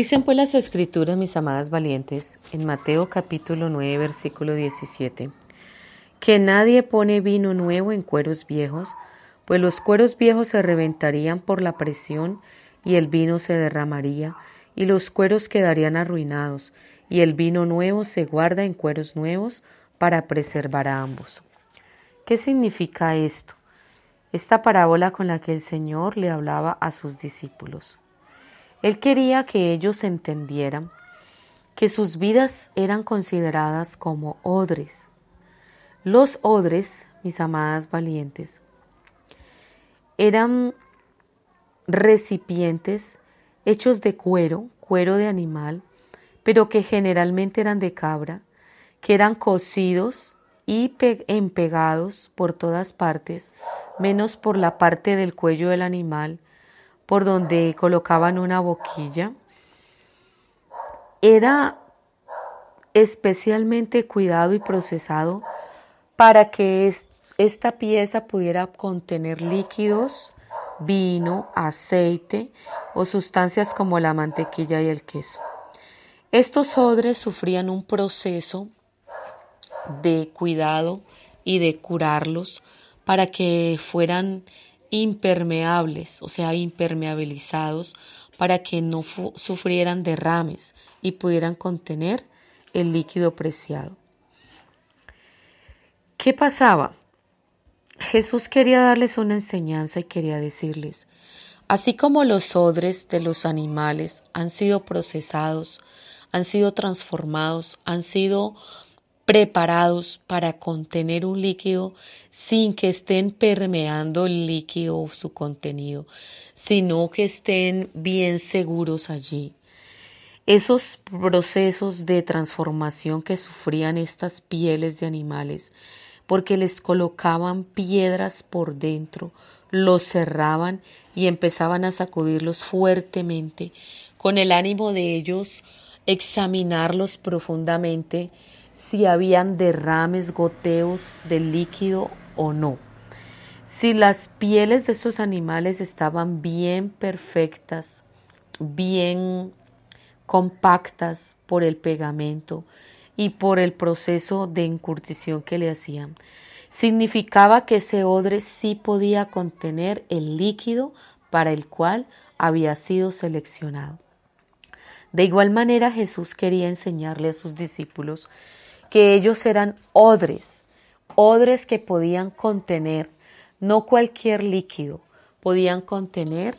Dicen pues las escrituras, mis amadas valientes, en Mateo capítulo 9, versículo 17, que nadie pone vino nuevo en cueros viejos, pues los cueros viejos se reventarían por la presión y el vino se derramaría, y los cueros quedarían arruinados, y el vino nuevo se guarda en cueros nuevos para preservar a ambos. ¿Qué significa esto? Esta parábola con la que el Señor le hablaba a sus discípulos. Él quería que ellos entendieran que sus vidas eran consideradas como odres. Los odres, mis amadas valientes, eran recipientes hechos de cuero, cuero de animal, pero que generalmente eran de cabra, que eran cocidos y empegados por todas partes, menos por la parte del cuello del animal, por donde colocaban una boquilla, era especialmente cuidado y procesado para que esta pieza pudiera contener líquidos, vino, aceite o sustancias como la mantequilla y el queso. Estos odres sufrían un proceso de cuidado y de curarlos para que fueran impermeables, o sea, impermeabilizados, para que no sufrieran derrames y pudieran contener el líquido preciado. ¿Qué pasaba? Jesús quería darles una enseñanza y quería decirles, así como los odres de los animales han sido procesados, han sido transformados, han sido preparados para contener un líquido sin que estén permeando el líquido o su contenido, sino que estén bien seguros allí. Esos procesos de transformación que sufrían estas pieles de animales, porque les colocaban piedras por dentro, los cerraban y empezaban a sacudirlos fuertemente, con el ánimo de ellos examinarlos profundamente si habían derrames, goteos de líquido o no. Si las pieles de estos animales estaban bien perfectas, bien compactas por el pegamento y por el proceso de encurtición que le hacían, significaba que ese odre sí podía contener el líquido para el cual había sido seleccionado. De igual manera Jesús quería enseñarle a sus discípulos que ellos eran odres, odres que podían contener no cualquier líquido, podían contener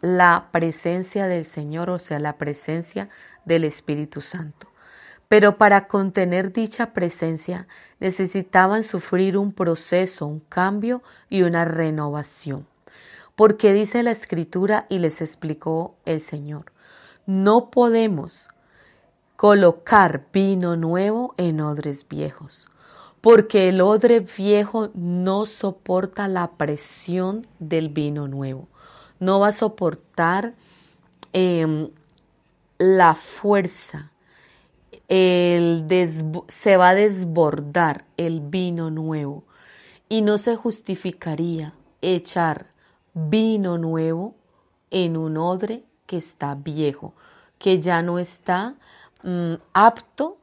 la presencia del Señor, o sea, la presencia del Espíritu Santo. Pero para contener dicha presencia necesitaban sufrir un proceso, un cambio y una renovación. Porque dice la Escritura y les explicó el Señor, no podemos colocar vino nuevo en odres viejos, porque el odre viejo no soporta la presión del vino nuevo, no va a soportar em, la fuerza, el se va a desbordar el vino nuevo. Y no se justificaría echar vino nuevo en un odre que está viejo, que ya no está Mm, apto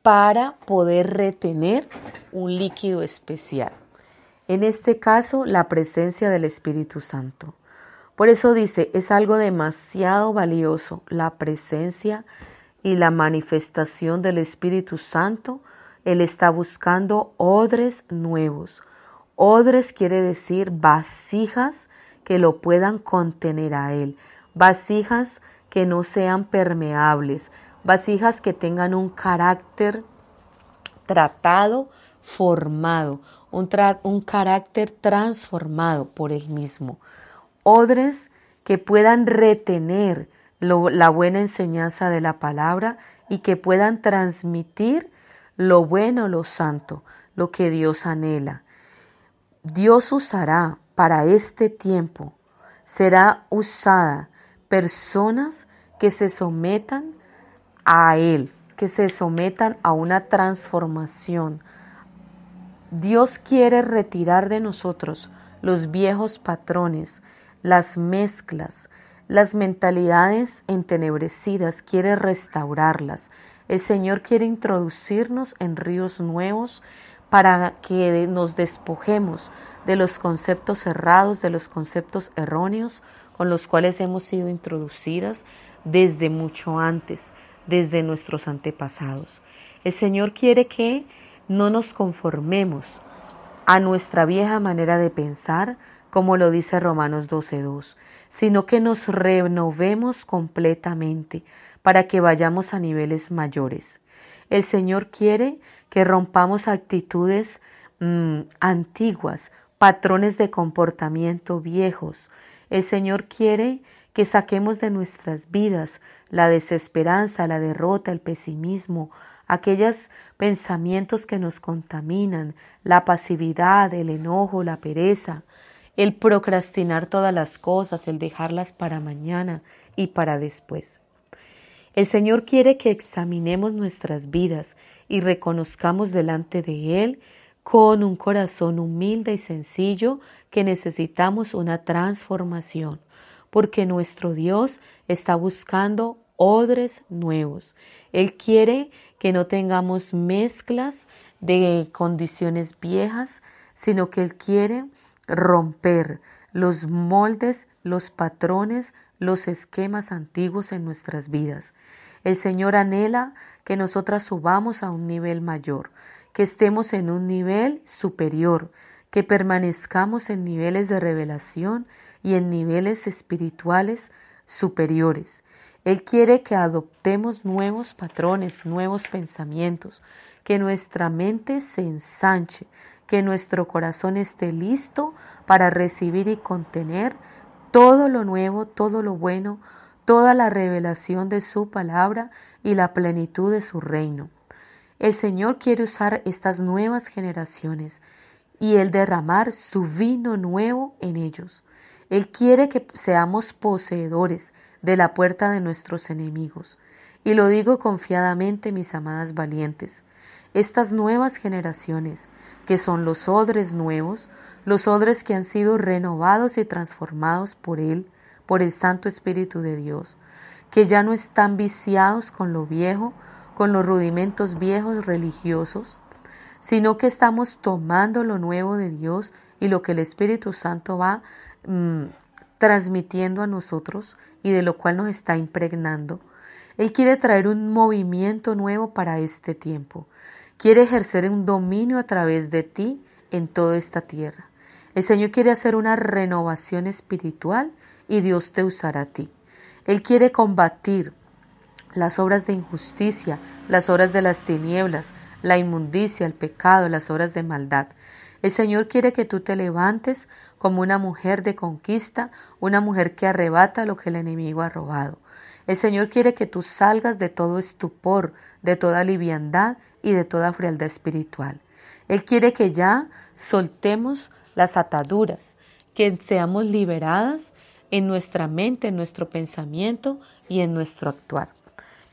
para poder retener un líquido especial. En este caso, la presencia del Espíritu Santo. Por eso dice, es algo demasiado valioso la presencia y la manifestación del Espíritu Santo. Él está buscando odres nuevos. Odres quiere decir vasijas que lo puedan contener a Él. Vasijas que no sean permeables, vasijas que tengan un carácter tratado, formado, un, un carácter transformado por él mismo. Odres que puedan retener la buena enseñanza de la palabra y que puedan transmitir lo bueno, lo santo, lo que Dios anhela. Dios usará para este tiempo, será usada personas que se sometan a Él, que se sometan a una transformación. Dios quiere retirar de nosotros los viejos patrones, las mezclas, las mentalidades entenebrecidas, quiere restaurarlas. El Señor quiere introducirnos en ríos nuevos para que nos despojemos de los conceptos errados, de los conceptos erróneos con los cuales hemos sido introducidas desde mucho antes, desde nuestros antepasados. El Señor quiere que no nos conformemos a nuestra vieja manera de pensar, como lo dice Romanos 12.2, sino que nos renovemos completamente para que vayamos a niveles mayores. El Señor quiere que rompamos actitudes mm, antiguas, patrones de comportamiento viejos. El Señor quiere que saquemos de nuestras vidas la desesperanza, la derrota, el pesimismo, aquellos pensamientos que nos contaminan, la pasividad, el enojo, la pereza, el procrastinar todas las cosas, el dejarlas para mañana y para después. El Señor quiere que examinemos nuestras vidas y reconozcamos delante de Él con un corazón humilde y sencillo que necesitamos una transformación, porque nuestro Dios está buscando odres nuevos. Él quiere que no tengamos mezclas de condiciones viejas, sino que Él quiere romper los moldes, los patrones, los esquemas antiguos en nuestras vidas. El Señor anhela que nosotras subamos a un nivel mayor, que estemos en un nivel superior, que permanezcamos en niveles de revelación y en niveles espirituales superiores. Él quiere que adoptemos nuevos patrones, nuevos pensamientos, que nuestra mente se ensanche, que nuestro corazón esté listo para recibir y contener todo lo nuevo, todo lo bueno, toda la revelación de su palabra y la plenitud de su reino. El Señor quiere usar estas nuevas generaciones y el derramar su vino nuevo en ellos. Él quiere que seamos poseedores de la puerta de nuestros enemigos. Y lo digo confiadamente, mis amadas valientes. Estas nuevas generaciones, que son los odres nuevos, los odres que han sido renovados y transformados por Él, por el Santo Espíritu de Dios, que ya no están viciados con lo viejo, con los rudimentos viejos religiosos, sino que estamos tomando lo nuevo de Dios y lo que el Espíritu Santo va mm, transmitiendo a nosotros y de lo cual nos está impregnando. Él quiere traer un movimiento nuevo para este tiempo. Quiere ejercer un dominio a través de ti en toda esta tierra. El Señor quiere hacer una renovación espiritual y Dios te usará a ti. Él quiere combatir las obras de injusticia, las obras de las tinieblas, la inmundicia, el pecado, las obras de maldad. El Señor quiere que tú te levantes como una mujer de conquista, una mujer que arrebata lo que el enemigo ha robado. El Señor quiere que tú salgas de todo estupor, de toda liviandad y de toda frialdad espiritual. Él quiere que ya soltemos las ataduras, que seamos liberadas en nuestra mente, en nuestro pensamiento y en nuestro actuar.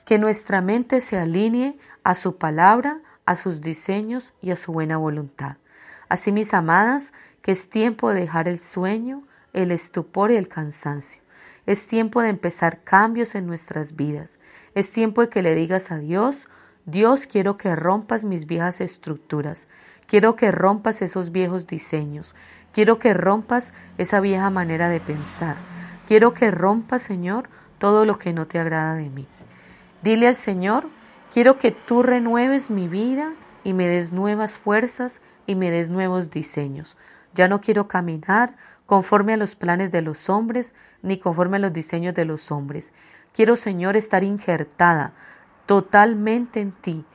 Que nuestra mente se alinee a su palabra, a sus diseños y a su buena voluntad. Así, mis amadas, es tiempo de dejar el sueño, el estupor y el cansancio. Es tiempo de empezar cambios en nuestras vidas. Es tiempo de que le digas a Dios, Dios, quiero que rompas mis viejas estructuras. Quiero que rompas esos viejos diseños. Quiero que rompas esa vieja manera de pensar. Quiero que rompas, Señor, todo lo que no te agrada de mí. Dile al Señor, quiero que tú renueves mi vida y me des nuevas fuerzas y me des nuevos diseños. Ya no quiero caminar conforme a los planes de los hombres ni conforme a los diseños de los hombres. Quiero, Señor, estar injertada totalmente en ti.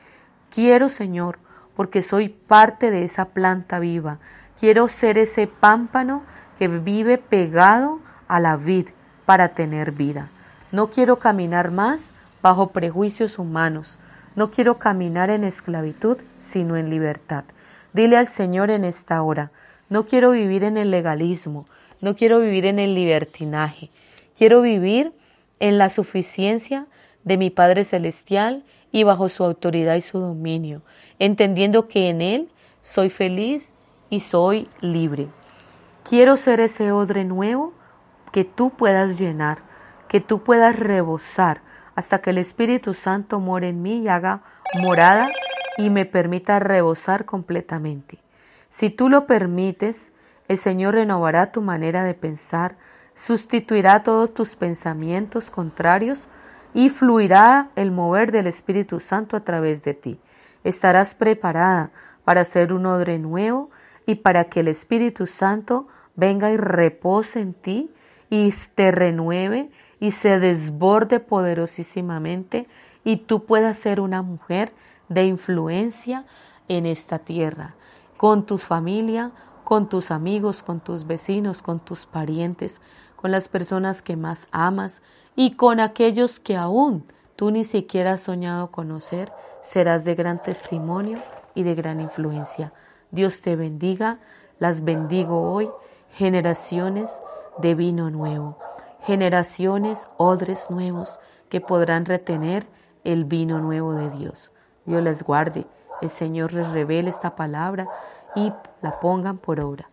Quiero, Señor, porque soy parte de esa planta viva. Quiero ser ese pámpano que vive pegado a la vid para tener vida. No quiero caminar más bajo prejuicios humanos. No quiero caminar en esclavitud, sino en libertad. Dile al Señor en esta hora, no quiero vivir en el legalismo, no quiero vivir en el libertinaje, quiero vivir en la suficiencia de mi Padre Celestial y bajo su autoridad y su dominio, entendiendo que en Él soy feliz y soy libre. Quiero ser ese odre nuevo que tú puedas llenar, que tú puedas rebosar, hasta que el Espíritu Santo more en mí y haga morada y me permita rebosar completamente. Si tú lo permites, el Señor renovará tu manera de pensar, sustituirá todos tus pensamientos contrarios y fluirá el mover del Espíritu Santo a través de ti. Estarás preparada para ser un odre nuevo y para que el Espíritu Santo venga y repose en ti y te renueve y se desborde poderosísimamente y tú puedas ser una mujer de influencia en esta tierra, con tu familia, con tus amigos, con tus vecinos, con tus parientes, con las personas que más amas y con aquellos que aún tú ni siquiera has soñado conocer, serás de gran testimonio y de gran influencia. Dios te bendiga, las bendigo hoy, generaciones de vino nuevo, generaciones, odres nuevos que podrán retener el vino nuevo de Dios. Dios les guarde, el Señor les revele esta palabra y la pongan por obra.